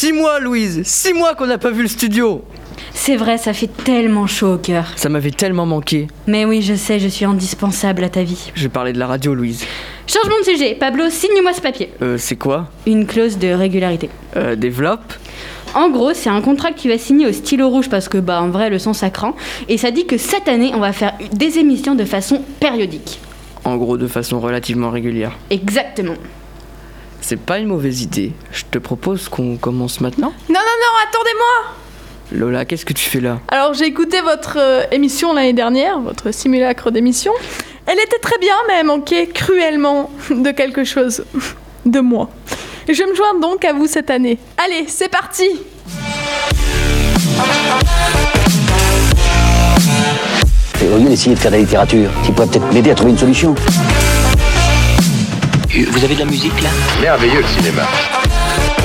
Six mois, Louise Six mois qu'on n'a pas vu le studio C'est vrai, ça fait tellement chaud au cœur. Ça m'avait tellement manqué. Mais oui, je sais, je suis indispensable à ta vie. Je parlais de la radio, Louise. Changement de sujet. Pablo, signe-moi ce papier. Euh, c'est quoi? Une clause de régularité. Euh, développe En gros, c'est un contrat que tu vas signer au stylo rouge parce que, bah, en vrai, le son ça craint. Et ça dit que cette année, on va faire des émissions de façon périodique. En gros, de façon relativement régulière. Exactement. C'est pas une mauvaise idée. Je te propose qu'on commence maintenant Non, non, non, attendez-moi Lola, qu'est-ce que tu fais là? Alors, j'ai écouté votre euh, émission l'année dernière, votre simulacre d'émission. Elle était très bien, mais elle manquait cruellement de quelque chose. De moi. Et je me joins donc à vous cette année. Allez, c'est parti Et au lieu d'essayer de faire de la littérature, qui pourrait peut-être m'aider à trouver une solution. Vous avez de la musique là Merveilleux le cinéma.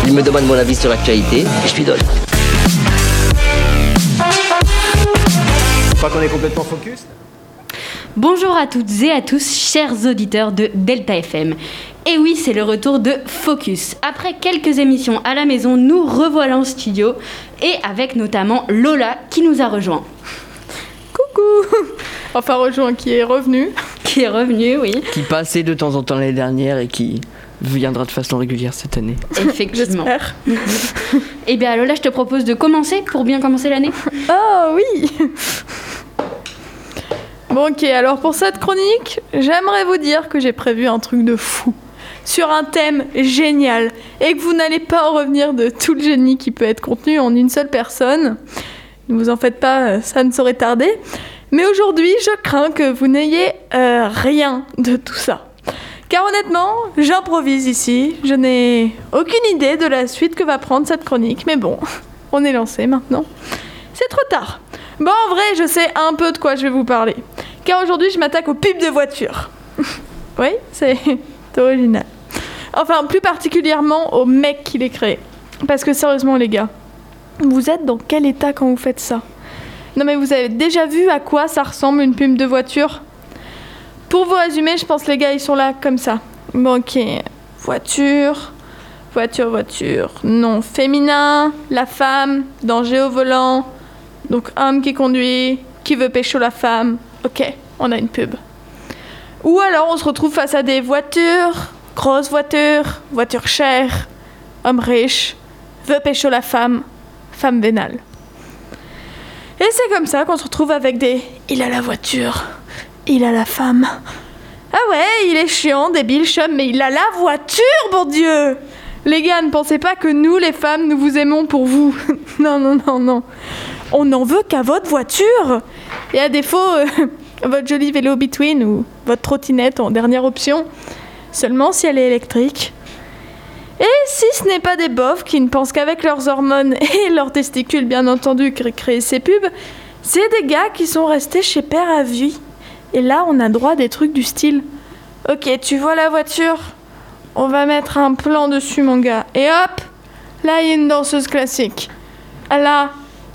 Il me demande mon avis sur l'actualité et je lui donne. Je crois qu'on est complètement focus. Bonjour à toutes et à tous, chers auditeurs de Delta FM. Et oui, c'est le retour de Focus. Après quelques émissions à la maison, nous revoilà en studio et avec notamment Lola qui nous a rejoint. Coucou Enfin, rejoint qui est revenu. Qui est revenue, oui, Qui passait de temps en temps l'année dernière et qui viendra de façon régulière cette année. effectivement. J'espère. Eh bien Lola, je te propose de commencer pour bien commencer l'année. Oh oui Bon ok, alors pour cette chronique, j'aimerais vous dire que j'ai prévu un truc de fou. Sur un thème génial. Et que vous n'allez pas en revenir de tout le génie qui peut être contenu en une seule personne. Ne vous en faites pas, ça ne saurait tarder. Mais aujourd'hui, je crains que vous n'ayez euh, rien de tout ça. Car honnêtement, j'improvise ici. Je n'ai aucune idée de la suite que va prendre cette chronique. Mais bon, on est lancé maintenant. C'est trop tard. Bon, en vrai, je sais un peu de quoi je vais vous parler. Car aujourd'hui, je m'attaque aux pubs de voitures. oui, c'est original. Enfin, plus particulièrement au mec qui les crée. Parce que sérieusement, les gars, vous êtes dans quel état quand vous faites ça? Non, mais vous avez déjà vu à quoi ça ressemble une pub de voiture? Pour vous résumer, je pense les gars, ils sont là comme ça. Bon, ok. Voiture, voiture, voiture. Non, féminin, la femme, danger au volant. Donc, homme qui conduit, qui veut pécho la femme. Ok, on a une pub. Ou alors, on se retrouve face à des voitures, grosses voitures, voitures chères, homme riche, veut pécho la femme, femme vénale. Et c'est comme ça qu'on se retrouve avec des il a la voiture, il a la femme. Ah ouais, il est chiant, débile, chum, mais il a la voiture, bon Dieu Les gars, ne pensez pas que nous, les femmes, nous vous aimons pour vous. non, non, non, non. On n'en veut qu'à votre voiture. Et à défaut, euh, votre joli vélo between ou votre trottinette en dernière option. Seulement si elle est électrique. Et si ce n'est pas des bofs qui ne pensent qu'avec leurs hormones et leurs testicules, bien entendu, cr- créer ces pubs, c'est des gars qui sont restés chez Père à vie. Et là, on a droit à des trucs du style Ok, tu vois la voiture? On va mettre un plan dessus, mon gars. Et hop Là, il y a une danseuse classique. Ah Là,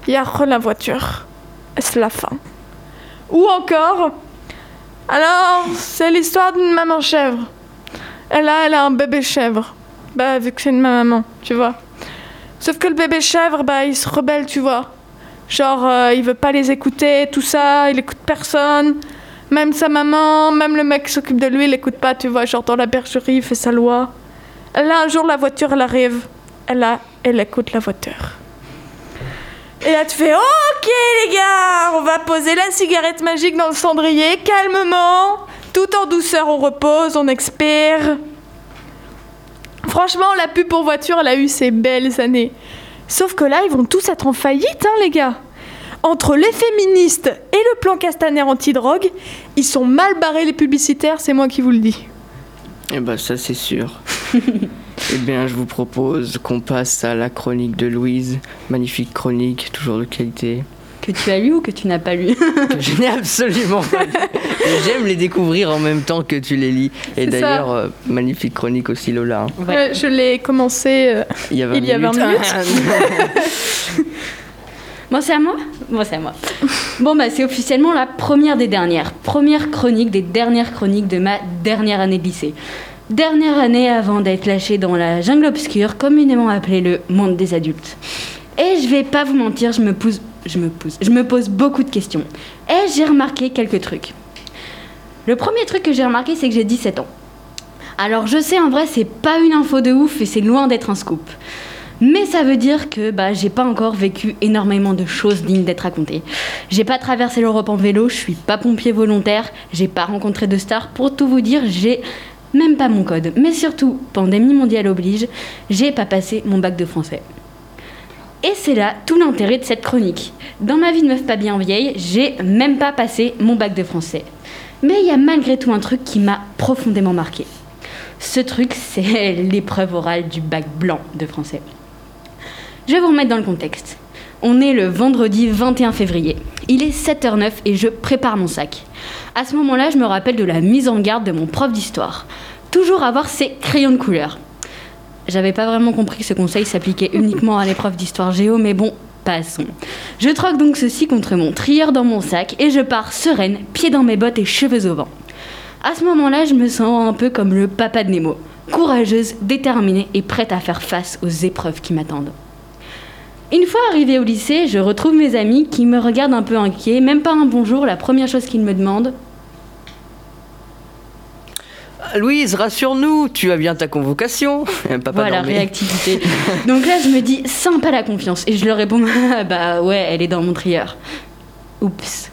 il y a la voiture. C'est la fin? Ou encore Alors, c'est l'histoire d'une maman chèvre. Elle a un bébé chèvre. Bah, vu que c'est une maman, tu vois. Sauf que le bébé chèvre, bah, il se rebelle, tu vois. Genre, euh, il veut pas les écouter, tout ça, il écoute personne. Même sa maman, même le mec qui s'occupe de lui, il écoute pas, tu vois. Genre, dans la bergerie, il fait sa loi. Là, un jour, la voiture, elle arrive. Et là, elle écoute la voiture. Et là, tu fais Ok, les gars, on va poser la cigarette magique dans le cendrier, calmement. Tout en douceur, on repose, on expire. Franchement, la pub pour voiture, elle a eu ses belles années. Sauf que là, ils vont tous être en faillite, hein, les gars. Entre les féministes et le plan Castaner anti-drogue, ils sont mal barrés, les publicitaires, c'est moi qui vous le dis. Eh ben ça c'est sûr. eh bien je vous propose qu'on passe à la chronique de Louise. Magnifique chronique, toujours de qualité. Que tu as lu ou que tu n'as pas lu que je n'ai absolument pas lu. J'aime les découvrir en même temps que tu les lis. Et d'ailleurs, euh, magnifique chronique aussi Lola. hein. Ouais. Euh, je l'ai commencé. euh, Il y a 20 Il y a 20 Bon, c'est à moi? Bon, c'est à moi. Bon, bah, c'est officiellement la première des dernières. Première chronique des dernières chroniques de ma dernière année de lycée. Dernière année avant d'être lâché dans la jungle obscure, communément appelée le monde des adultes. Et je vais pas vous mentir, je me pose, je me pose, beaucoup de questions. Et j'ai remarqué quelques trucs. Le premier truc que j'ai remarqué, c'est que j'ai 17 ans. Alors je sais en vrai, c'est pas une info de ouf et c'est loin d'être un scoop. Mais ça veut dire que bah, j'ai pas encore vécu énormément de choses dignes d'être racontées. J'ai pas traversé l'Europe en vélo, je suis pas pompier volontaire, j'ai pas rencontré de stars. Pour tout vous dire, j'ai même pas mon code. Mais surtout, pandémie mondiale oblige, j'ai pas passé mon bac de français. Et c'est là tout l'intérêt de cette chronique. Dans ma vie de meuf pas bien vieille, j'ai même pas passé mon bac de français. Mais il y a malgré tout un truc qui m'a profondément marqué. Ce truc, c'est l'épreuve orale du bac blanc de français. Je vais vous remettre dans le contexte. On est le vendredi 21 février. Il est 7h09 et je prépare mon sac. À ce moment-là, je me rappelle de la mise en garde de mon prof d'histoire. Toujours avoir ses crayons de couleur. J'avais pas vraiment compris que ce conseil s'appliquait uniquement à l'épreuve d'histoire géo, mais bon, passons. Je troque donc ceci contre mon trieur dans mon sac et je pars sereine, pieds dans mes bottes et cheveux au vent. À ce moment-là, je me sens un peu comme le papa de Nemo, courageuse, déterminée et prête à faire face aux épreuves qui m'attendent. Une fois arrivée au lycée, je retrouve mes amis qui me regardent un peu inquiets, même pas un bonjour, la première chose qu'ils me demandent. Louise, rassure-nous, tu as bien ta convocation. Papa voilà, dormait. réactivité. Donc là, je me dis, sympa la confiance. Et je leur réponds, Ah, bah ouais, elle est dans mon trieur. Oups.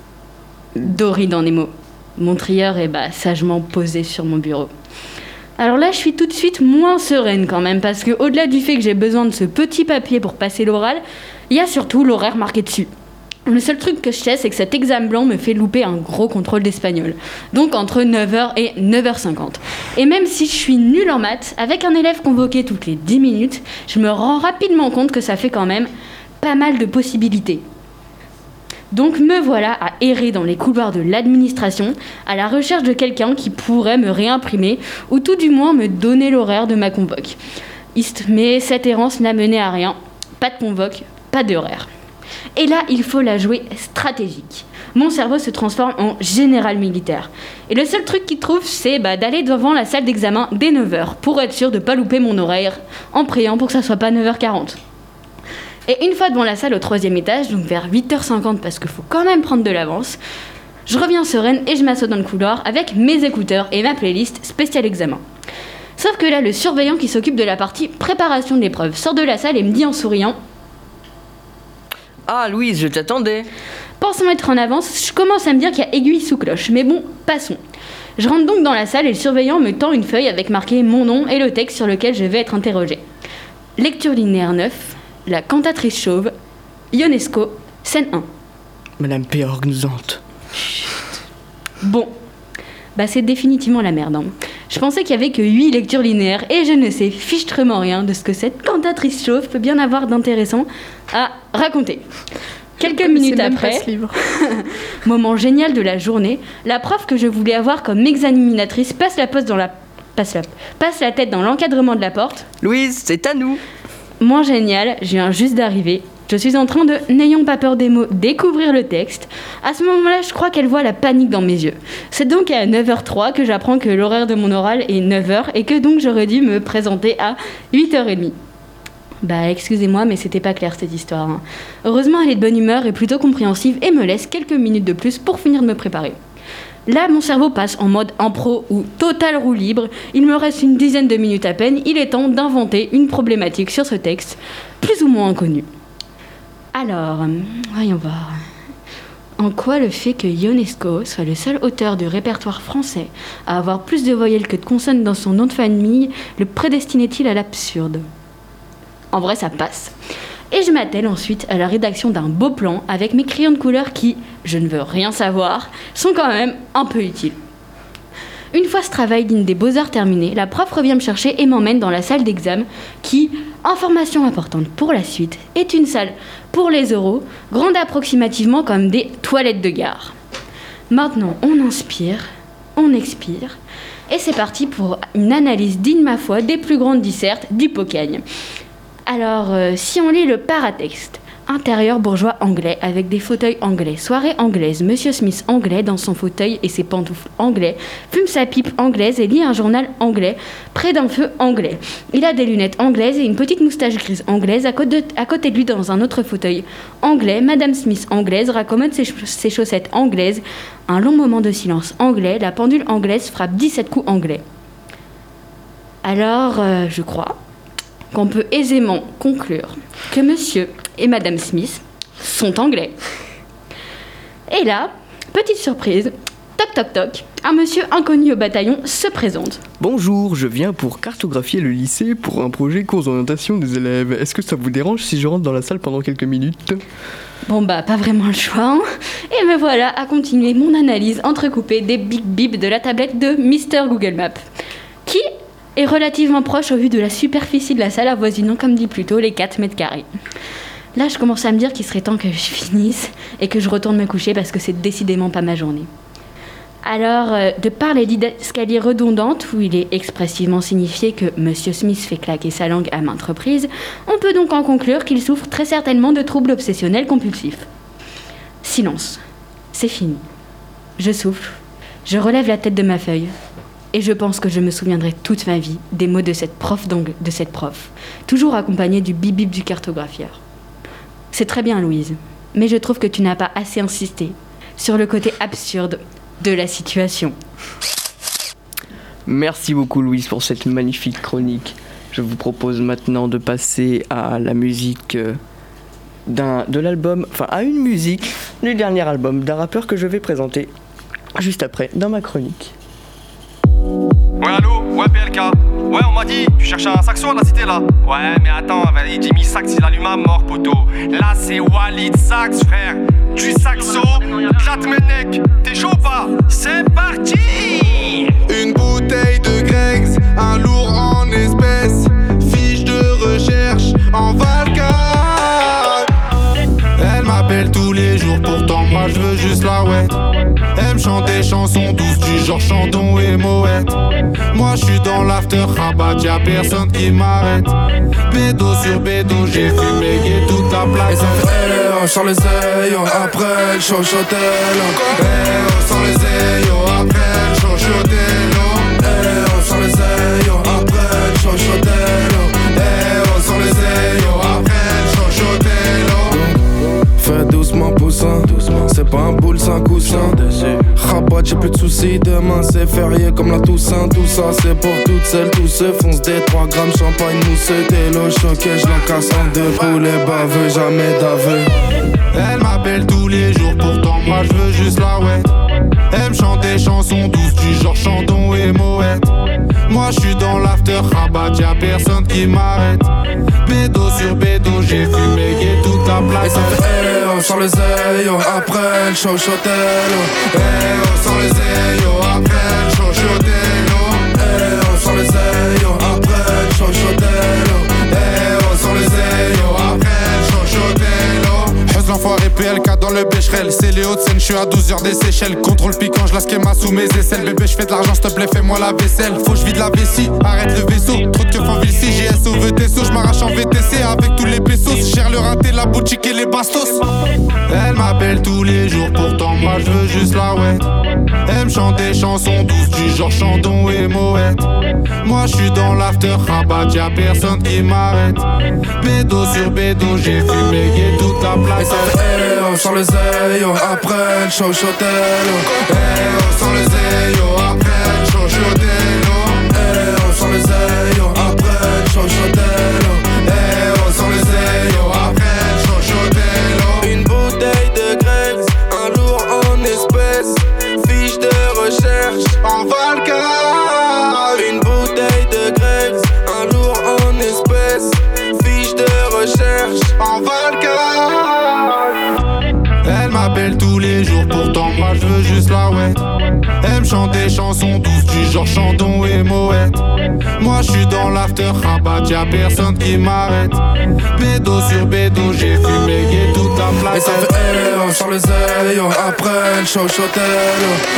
Dory dans Nemo. Mon trieur est bah, sagement posé sur mon bureau. Alors là, je suis tout de suite moins sereine quand même, parce que au-delà du fait que j'ai besoin de ce petit papier pour passer l'oral, il y a surtout l'horaire marqué dessus. Le seul truc que je sais, c'est que cet examen blanc me fait louper un gros contrôle d'espagnol. Donc entre 9h et 9h50. Et même si je suis nulle en maths, avec un élève convoqué toutes les 10 minutes, je me rends rapidement compte que ça fait quand même pas mal de possibilités. Donc me voilà à errer dans les couloirs de l'administration à la recherche de quelqu'un qui pourrait me réimprimer ou tout du moins me donner l'horaire de ma convoque. Mais cette errance n'a mené à rien. Pas de convoque, pas d'horaire. Et là, il faut la jouer stratégique. Mon cerveau se transforme en général militaire. Et le seul truc qu'il trouve, c'est bah, d'aller devant la salle d'examen dès 9h pour être sûr de pas louper mon horaire en priant pour que ça soit pas 9h40. Et une fois devant la salle au troisième étage, donc vers 8h50 parce qu'il faut quand même prendre de l'avance, je reviens sereine et je m'assois dans le couloir avec mes écouteurs et ma playlist spécial examen. Sauf que là, le surveillant qui s'occupe de la partie préparation de l'épreuve sort de la salle et me dit en souriant Ah, Louise, je t'attendais. Pensant être en avance, je commence à me dire qu'il y a aiguille sous cloche. Mais bon, passons. Je rentre donc dans la salle et le surveillant me tend une feuille avec marqué mon nom et le texte sur lequel je vais être interrogé. Lecture linéaire 9, La cantatrice chauve, Ionesco, scène 1. Madame P. organisante. Bon, bah c'est définitivement la merde. hein. Je pensais qu'il y avait que 8 lectures linéaires et je ne sais fichtrement rien de ce que cette cantatrice chauve peut bien avoir d'intéressant à raconter. Quelques minutes après, moment génial de la journée, la prof que je voulais avoir comme examinatrice passe la, poste dans la, passe la, passe la tête dans l'encadrement de la porte. Louise, c'est à nous. Moins génial, je viens juste d'arriver. Je suis en train de, n'ayons pas peur des mots, découvrir le texte. À ce moment-là, je crois qu'elle voit la panique dans mes yeux. C'est donc à 9h03 que j'apprends que l'horaire de mon oral est 9h et que donc j'aurais dû me présenter à 8h30. Bah excusez-moi, mais c'était pas clair cette histoire. hein. Heureusement, elle est de bonne humeur et plutôt compréhensive et me laisse quelques minutes de plus pour finir de me préparer. Là, mon cerveau passe en mode impro ou total roue libre. Il me reste une dizaine de minutes à peine. Il est temps d'inventer une problématique sur ce texte, plus ou moins inconnu. Alors, euh, voyons voir. En quoi le fait que Ionesco soit le seul auteur du répertoire français à avoir plus de voyelles que de consonnes dans son nom de famille le prédestinait-il à l'absurde? En vrai, ça passe. Et je m'attelle ensuite à la rédaction d'un beau plan avec mes crayons de couleur qui, je ne veux rien savoir, sont quand même un peu utiles. Une fois ce travail digne des beaux-arts terminé, la prof revient me chercher et m'emmène dans la salle d'examen qui, information importante pour la suite, est une salle pour les euros, grande approximativement comme des toilettes de gare. Maintenant, on inspire, on expire, et c'est parti pour une analyse digne, ma foi, des plus grandes dissertes d'Hippocagne. Alors, euh, si on lit le paratexte, intérieur bourgeois anglais avec des fauteuils anglais. Soirée anglaise. Monsieur Smith anglais dans son fauteuil et ses pantoufles anglais. Fume sa pipe anglaise et lit un journal anglais près d'un feu anglais. Il a des lunettes anglaises et une petite moustache grise anglaise à côté de, lui dans un autre fauteuil anglais. Madame Smith anglaise raccommode ses chaussettes anglaises. Un long moment de silence anglais. La pendule anglaise frappe 17 coups anglais. Alors, euh, je crois qu'on peut aisément conclure que monsieur et madame Smith sont anglais. Et là, petite surprise, toc toc toc, un monsieur inconnu au bataillon se présente. Bonjour, je viens pour cartographier le lycée pour un projet cours d'orientation des élèves. Est-ce que ça vous dérange si je rentre dans la salle pendant quelques minutes? Bon bah pas vraiment le choix. hein. Et me voilà à continuer mon analyse entrecoupée des big bips de la tablette de Mr Google Maps, qui est relativement proche au vu de la superficie de la salle avoisinant comme dit plus tôt les 4 mètres carrés. Là je commence à me dire qu'il serait temps que je finisse et que je retourne me coucher parce que c'est décidément pas ma journée. Alors, euh, de par les didascalies redondantes, où il est expressivement signifié que Monsieur Smith fait claquer sa langue à maintes reprises, on peut donc en conclure qu'il souffre très certainement de troubles obsessionnels compulsifs. Silence. C'est fini. Je souffle. Je relève la tête de ma feuille. Et je pense que je me souviendrai toute ma vie des mots de cette prof de cette prof, toujours accompagnée du bip-bip du cartographieur. C'est très bien, Louise, mais je trouve que tu n'as pas assez insisté sur le côté absurde de la situation. Merci beaucoup Louise pour cette magnifique chronique. Je vous propose maintenant de passer à la musique euh, de l'album, enfin à une musique du dernier album d'un rappeur que je vais présenter juste après dans ma chronique. Ouais, allô? Ouais, PLK Ouais, on m'a dit, tu cherches un saxo à la cité là Ouais, mais attends, vas-y, Jimmy Sax, il allume à mort, poteau. Là, c'est Walid Sax, frère. Du saxo, clate mes. T'es chaud pas? C'est parti Une bouteille de Greg's, un lourd en espèces, fiche de recherche en Valka. Elle m'appelle tous les jours, pourtant moi je veux juste la ouais. Des chansons douces du genre Chandon et Moët. Moi je suis dans l'after rabat, y'a personne qui m'arrête. Bédo sur bédo, j'ai fumé et toute la Et plaque. ça fait on sort les ailes, après le shotel Eh, on sort les ailes, après le oh. Doucement poussin, c'est pas un boule, c'est un coussin. Rabat, j'ai plus de soucis, demain c'est férié comme la Toussaint. Tout ça c'est pour toutes celles, tous ceux. Fonce des 3 grammes champagne mousseux T'es l'eau choquée, je l'encasse en deux. Poulet baveux, jamais d'aveu. Elle m'appelle tous les jours, pourtant moi je veux juste la ouais. Elle me chante des chansons douces du genre Chandon et Moët. Moi je suis dans l'after rabat, y'a personne qui m'arrête. Bédo sur bédo, j'ai fumé et toute la Et on sort les ailes, après le show shotel Eh, on sort les ailes, yo, après le chochotel, oh. Hey, on sort les ailes, après le show shotel Eh, PLK dans le Becherel. C'est les hauts de scène, je suis à 12 heures des Seychelles. Contrôle piquant, je la schéma sous mes aisselles. Bébé, je fais de l'argent, s'il te plaît, fais-moi la vaisselle. Faut que je vide la vessie, arrête le vaisseau. Trop de keufs en ville, si GS au VTSO Je m'arrache en VTC avec tous les pesos. Gère le raté, la boutique et les bastos. Elle m'appelle tous les jours, pourtant moi je veux juste la ouais Elle me chante des chansons douces du genre Chandon et Moët. Moi je suis dans l'after rabat, y'a personne qui m'arrête. Bédo sur bédo, j'ai fumé toute la place on sort les ailes, après le show shotel Eh, on sort ailes, yo, après genre Chandon et Moët. Moi je suis dans l'after rabat, y'a personne qui m'arrête. Bédo sur bédo, j'ai fumé et toute la Et ça place. fait hey, on sort les ailes, après le show shotel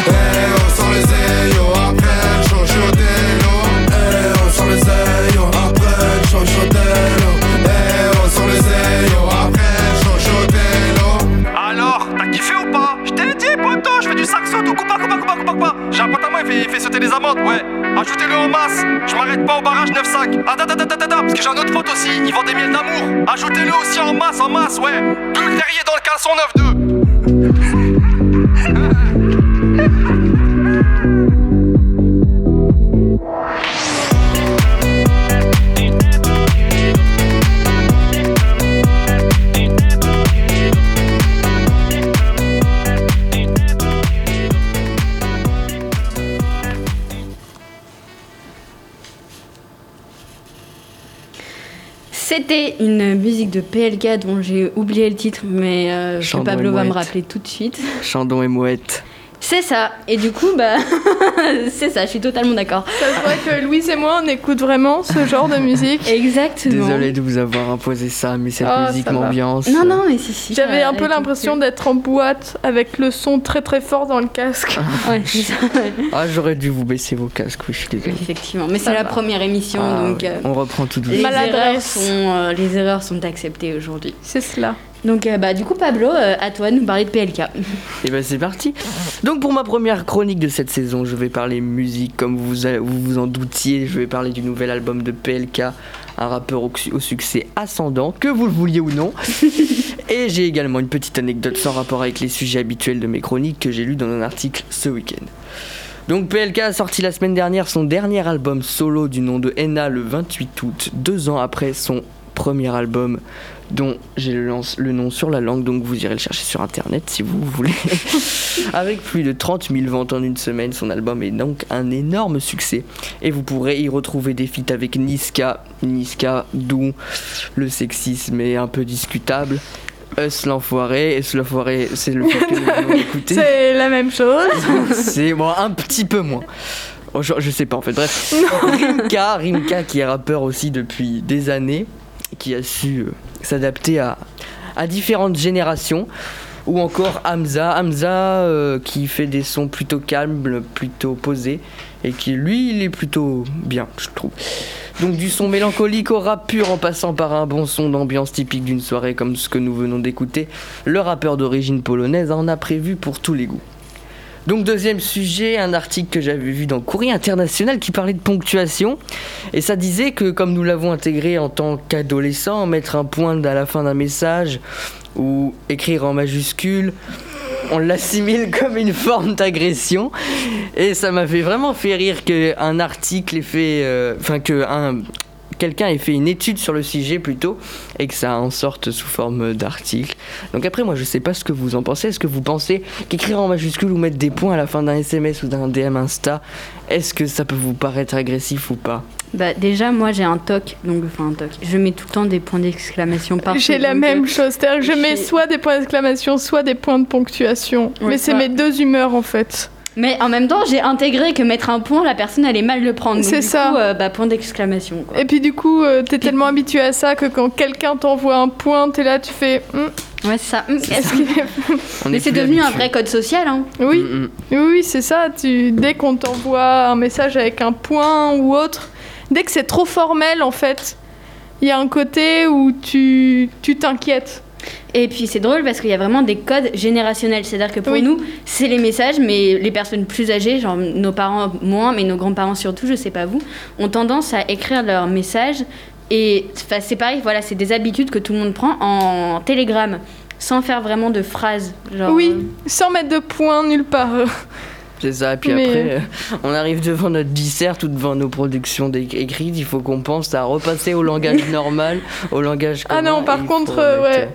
Eh, on sort les ailes, yo, après le chochotel, oh. Hey, on sort les ailes, après le show shotel Moi, il fait, fait sauter les amendes, ouais. Ajoutez-le en masse, je m'arrête pas au barrage 9 sacs. Ah, da, da, da, da, da, parce que j'ai un autre pote aussi, il vend des miels d'amour. Ajoutez-le aussi en masse, en masse, ouais. Plus dans le caleçon 9-2. C'était une musique de PLK dont j'ai oublié le titre, mais euh, Chandon Pablo va me rappeler tout de suite. Chandon et Mouette. C'est ça. Et du coup, bah, c'est ça. Je suis totalement d'accord. Ça se voit que Louise et moi, on écoute vraiment ce genre de musique. Exactement. Désolé de vous avoir imposé ça, mais cette Oh, musique m'ambiance. Non, non, mais si, si. J'avais un peu l'impression d'être en boîte avec le son très très fort dans le casque. Ouais, c'est ça. Ah, j'aurais dû vous baisser vos casques, oui, je suis désolé. Effectivement. Mais c'est la va. première émission, Ah, donc ouais. euh, On reprend tout les, doucement. erreurs Maladresse. sont, euh, les erreurs sont acceptées aujourd'hui. C'est cela. Donc, euh, bah, du coup, Pablo, euh, à toi de nous parler de PLK. Et ben c'est parti. Donc pour ma première chronique de cette saison, je vais parler musique comme vous a- vous, vous en doutiez. Je vais parler du nouvel album de PLK, un rappeur au, au succès ascendant, que vous le vouliez ou non. Et j'ai également une petite anecdote sans rapport avec les sujets habituels de mes chroniques que j'ai lu dans un article ce week-end. Donc PLK a sorti la semaine dernière son dernier album solo du nom de Enna le 28 août, deux ans après son premier album dont j'ai le, nom sur la langue, donc vous irez le chercher sur internet si vous voulez. Avec plus de 30 000 ventes en une semaine, son album est donc un énorme succès. Et vous pourrez y retrouver des feats avec Niska, Niska, d'où le sexisme est un peu discutable. Us l'enfoiré, Us l'enfoiré, c'est le que nous venons d'écouter. C'est la même chose. C'est bon, un petit peu moins. Oh, Je, je sais pas en fait, bref. Rimka, Rimka qui est rappeur aussi depuis des années, qui a su euh, s'adapter à, différentes générations. Ou encore Hamza, Hamza euh, qui fait des sons plutôt calmes, plutôt posés, et qui lui il est plutôt bien, je trouve. Donc du son mélancolique au rap pur en passant par un bon son d'ambiance typique d'une soirée comme ce que nous venons d'écouter, le rappeur d'origine polonaise en a prévu pour tous les goûts. Donc deuxième sujet, un article que j'avais vu dans Courrier International qui parlait de ponctuation. Et ça disait que comme nous l'avons intégré en tant qu'adolescent, mettre un point à la fin d'un message ou écrire en majuscule, on l'assimile comme une forme d'agression. Et ça m'a fait vraiment fait rire qu'un article ait fait... euh, Enfin que un... Quelqu'un ait fait une étude sur le sujet plutôt et que ça en sorte sous forme d'article. Donc après moi je sais pas ce que vous en pensez. Est-ce que vous pensez qu'écrire en majuscule ou mettre des points à la fin d'un SMS ou d'un DM Insta, est-ce que ça peut vous paraître agressif ou pas? Bah, déjà, moi, j'ai un toc. Donc, enfin, un toc. Je mets tout le temps des points d'exclamation partout. J'ai la même euh, chose. C'est-à-dire que je mets soit des points d'exclamation, soit des points de ponctuation. Ouais, Mais c'est mes deux humeurs en fait. Mais en même temps, j'ai intégré que mettre un point, la personne allait mal le prendre. C'est du ça. Coup, euh, bah, point d'exclamation. quoi. Et puis du coup, euh, t'es tellement habitué à ça que quand quelqu'un t'envoie un point, t'es là, tu fais. Hum, Ouais, c'est ça. Est- On Mais est c'est devenu un vrai code social. Hein. Oui, Mm, mm. oui, oui, c'est ça. Tu, dès qu'on t'envoie un message avec un point ou autre, dès que c'est trop formel en fait, il y a un côté où tu tu t'inquiètes. Et puis c'est drôle parce qu'il y a vraiment des codes générationnels. C'est-à-dire que pour Oui. nous, c'est les messages, mais les personnes plus âgées, genre nos parents moins, mais nos grands-parents surtout, je sais pas vous, ont tendance à écrire leurs messages. Et enfin, c'est pareil, voilà, c'est des habitudes que tout le monde prend en télégramme, sans faire vraiment de phrases. Genre, Oui, euh, sans mettre de point nulle part. C'est ça, et puis Mais- après, euh, on arrive devant notre dissert ou devant nos productions écrites, il faut qu'on pense à repasser au langage normal, au langage Ah commun, non, et par contre, euh, mettre, ouais.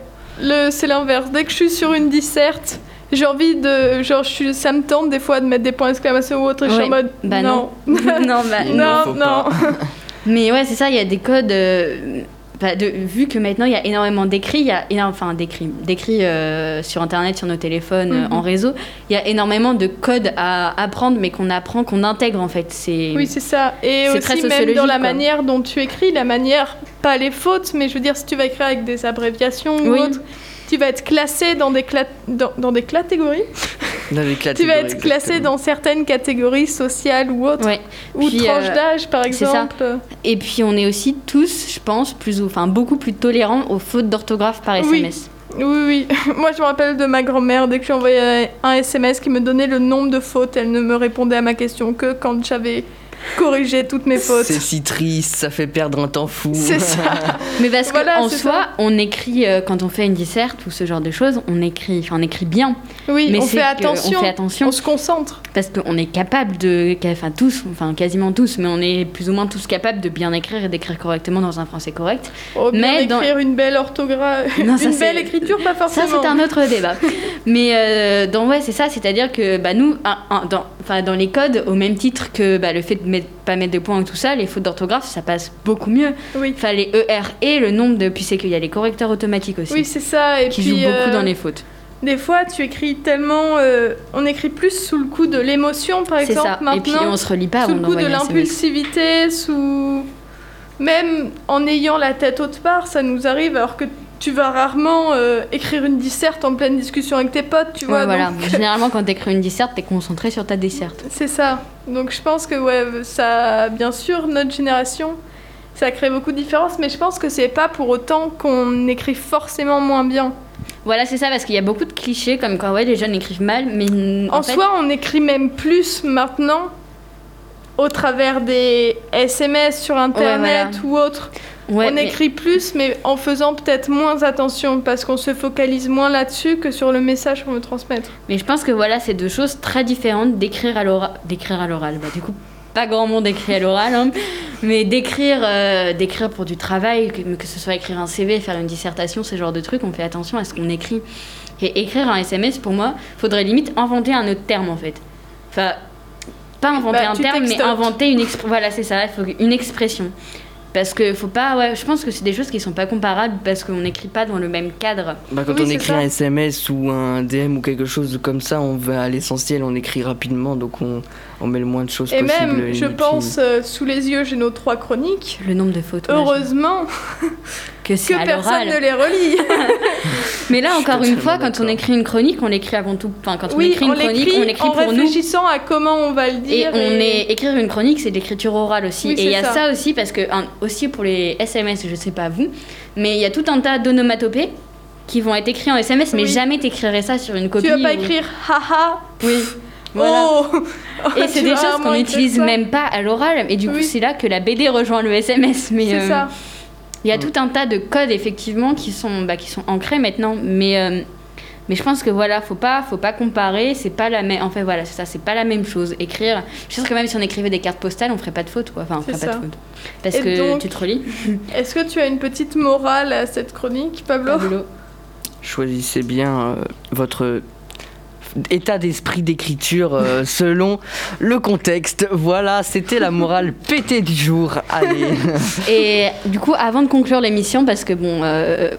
C'est l'inverse. Dès que je suis sur une disserte, j'ai envie de. Genre, je suis, ça me tente des fois de mettre des points d'exclamation ou autre et je suis Ouais. en mode. Bah non. non, bah, Il ne non, non. pas. Mais ouais, c'est ça, il y a des codes. euh, bah, de, vu que maintenant il y a énormément d'écrits, il y a énorme, enfin d'écrits, d'écrits euh, sur internet, sur nos téléphones, euh, Mhm. en réseau, il y a énormément de codes à apprendre, mais qu'on apprend, qu'on intègre en fait. C'est Oui, c'est ça. Et C'est très aussi, même dans la quoi. manière dont tu écris, la manière, pas les fautes, mais je veux dire, si tu vas écrire avec des abréviations ou autre, tu vas être classé dans des, cla- dans, dans des catégories. Dans Tu vas être classé exactement. dans certaines catégories sociales ou autres. Ouais. Ou Puis, tranches euh, d'âge, par c'est ça. exemple. Et puis on est aussi tous, je pense, plus ou enfin beaucoup plus tolérants aux fautes d'orthographe par Oui. SMS. Oui, oui. Moi, je me rappelle de ma grand-mère, dès que je lui envoyais un SMS qui me donnait le nombre de fautes, elle ne me répondait à ma question que quand j'avais corriger toutes mes fautes. C'est si triste, ça fait perdre un temps fou. C'est ça. Mais parce Voilà, qu'en soi, ça. on écrit, euh, quand on fait une disserte ou ce genre de choses, on écrit, enfin, on écrit bien. Oui, Mais on fait attention. On fait attention. On se concentre. Parce qu'on est capable de. Enfin, tous, enfin, quasiment tous, mais on est plus ou moins tous capables de bien écrire et d'écrire correctement dans un français correct. Oh, bien Mais dans- écrire une belle orthographe, Non, ça, une belle écriture, pas Ça, forcément. c'est un autre débat. Mais euh, dans, ouais, c'est ça, c'est-à-dire que bah, nous, un- un- dans, enfin, dans les codes, au même titre que bah, le fait de mettre, pas mettre de points et tout ça, les fautes d'orthographe, ça passe beaucoup mieux. Oui. Enfin, les ER et le nombre de. Puis c'est qu'il y a les correcteurs automatiques aussi. Oui, c'est ça. Et qui puis, jouent beaucoup euh, dans les fautes. Des fois, tu écris tellement. euh, on écrit plus sous le coup de l'émotion, par C'est exemple. ça. Maintenant, Et puis on se relit pas sous le coup de l'impulsivité, sous. Même en ayant la tête haute part, ça nous arrive alors que tu vas rarement euh, écrire une disserte en pleine discussion avec tes potes, tu vois. Ouais, voilà. donc- Généralement, quand t'écris une disserte, t'es concentré sur ta disserte. C'est ça. Donc je pense que ouais, ça, bien sûr, notre génération, ça crée beaucoup de différences, mais je pense que c'est pas pour autant qu'on écrit forcément moins bien. Voilà, c'est ça, parce qu'il y a beaucoup de clichés comme quoi ouais, les jeunes écrivent mal, mais En, en, fait, soi, on écrit même plus maintenant au travers des SMS sur Internet ou autre. ouais, on mais- écrit plus, mais en faisant peut-être moins attention parce qu'on se focalise moins là-dessus que sur le message qu'on veut transmettre. Mais je pense que voilà, c'est deux choses très différentes d'écrire à l'oral. D'écrire à l'oral. Bah, du coup, pas grand monde écrit à l'oral, hein. mais d'écrire, euh, d'écrire pour du travail, que, que ce soit écrire un CV, faire une dissertation, ce genre de trucs, on fait attention à ce qu'on écrit. Et écrire un SMS, pour moi, faudrait limite inventer un autre terme en fait. Enfin, pas inventer Bah, un terme, mais inventer une expression. Voilà, c'est ça, il faut une expression. Parce que faut pas, ouais, je pense que c'est des choses qui sont pas comparables parce qu'on n'écrit pas dans le même cadre. Bah, quand Oui, on écrit ça. un SMS ou un DM ou quelque chose comme ça, on va à l'essentiel, on écrit rapidement, donc on, on met le moins de choses Et possible. même, je pense, euh, sous les yeux, j'ai nos trois chroniques. Le nombre de fautes. ouais, Heureusement que que personne ne les relie. Mais là, encore une fois, quand on écrit une chronique, on l'écrit avant tout. Enfin, quand on écrit une chronique, on l'écrit en pour nous. réfléchissant à comment on va le Et dire. on est écrire une chronique, c'est de l'écriture orale aussi. Oui, et il y a ça. ça. aussi parce que un- aussi pour les SMS, je sais pas vous, mais il y a tout un tas d'onomatopées qui vont être écrits en SMS, mais Oui. jamais t'écrirais ça sur une copie. Tu vas pas ou- écrire haha. Oui. Voilà. Oh Et c'est Tu des choses qu'on n'utilise même pas à l'oral. Et du coup, Oui. c'est là que la BD rejoint le SMS. Mais C'est euh, ça. il y a tout un tas de codes effectivement qui sont, bah, qui sont ancrés maintenant. Mais, euh, mais je pense que voilà, faut pas, faut pas comparer. C'est pas la même. En fait, voilà, c'est ça, c'est pas la même chose. Écrire. Je pense que même si on écrivait des cartes postales, on ferait pas de faute, quoi. Enfin, on C'est ferait pas de faute. Parce Et que donc- tu te relis. Est-ce que tu as une petite morale à cette chronique, Pablo? Pablo. Choisissez bien euh, votre état d'esprit d'écriture euh, selon le contexte. Voilà, c'était la morale pétée du jour. Allez. Et du coup, avant de conclure l'émission, parce que bon, euh,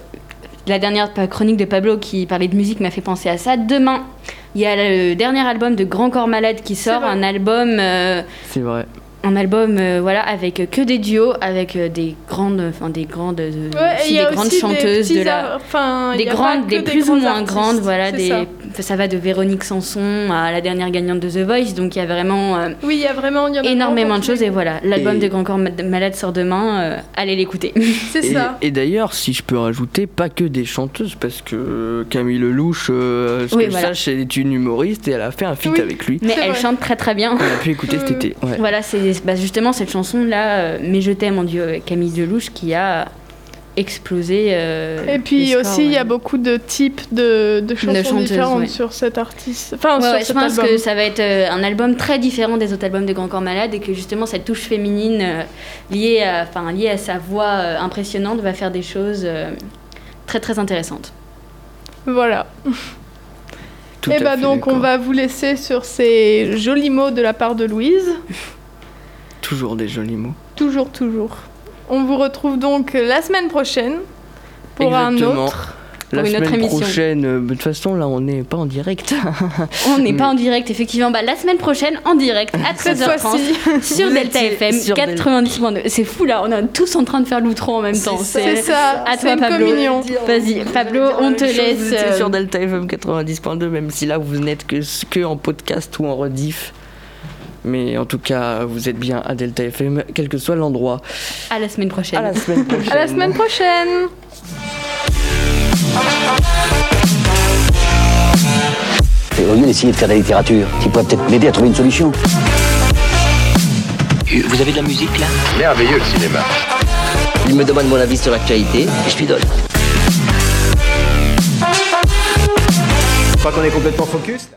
la dernière chronique de Pablo qui parlait de musique m'a fait penser à ça. Demain, il y a le dernier album de Grand Corps Malade qui sort, un album, euh, C'est vrai. un album, euh, voilà, avec que des duos, avec euh, des grandes, enfin des grandes, euh, Ouais, aussi des grandes aussi chanteuses des de la. enfin, des grandes, des plus ou moins artistes, grandes, voilà, des, ça. Ça. va de Véronique Sanson à la dernière gagnante de The Voice, donc il y a vraiment euh, Oui, il y a vraiment y a énormément de choses et voilà, l'album Et- de Grand Corps Ma- Malade sort demain, euh, allez l'écouter. C'est Et, ça. et d'ailleurs, si je peux rajouter, pas que des chanteuses, parce que Camille Lelouch, euh, ce Oui, que voilà. je sache, elle est une humoriste et elle a fait un feat Oui. avec lui. Mais elle vrai. chante très très bien. qu'on a pu écouter cet été. Ouais. Voilà, c'est bah, justement cette chanson-là, euh, Mais je t'aime en avec Camille Delouche, qui a explosé. euh, Et puis scores, aussi, il y a beaucoup de types de, de chansons différentes ouais. sur cet artiste. Enfin, Ouais, sur ouais, je pense album. que ça va être euh, un album très différent des autres albums de Grand Corps Malade et que justement cette touche féminine euh, liée, à, enfin, liée à sa voix euh, impressionnante va faire des choses euh, très très intéressantes. Voilà. Tout Et bah fait donc, on va vous laisser sur ces jolis mots de la part de Louise. Toujours des jolis mots. Toujours, toujours. On vous retrouve donc la semaine prochaine pour un autre. La Pour une autre semaine émission. prochaine, euh, de toute façon, là, on n'est pas en direct. On n'est pas Mais- en direct, effectivement. Bah, la semaine prochaine, en direct, à Cette 13h30, fois-ci. sur Delta FM sur Delta. 90.2. C'est fou là, on est tous en train de faire l'outro en même temps. C'est ça. À c'est toi, une Pablo. communion. Vas-y, Pablo, on te laisse. Vous étiez euh, sur Delta FM 90.2, même si là, vous n'êtes que, que en podcast ou en rediff. Mais en tout cas, vous êtes bien à Delta FM, quel que soit l'endroit. À la semaine prochaine. À la semaine prochaine. À la semaine prochaine. Et au lieu d'essayer de faire de la littérature, tu pourrais peut-être m'aider à trouver une solution. Vous avez de la musique là? Merveilleux le cinéma. Il me demande mon avis sur l'actualité et je pidole. Je crois qu'on est complètement focus.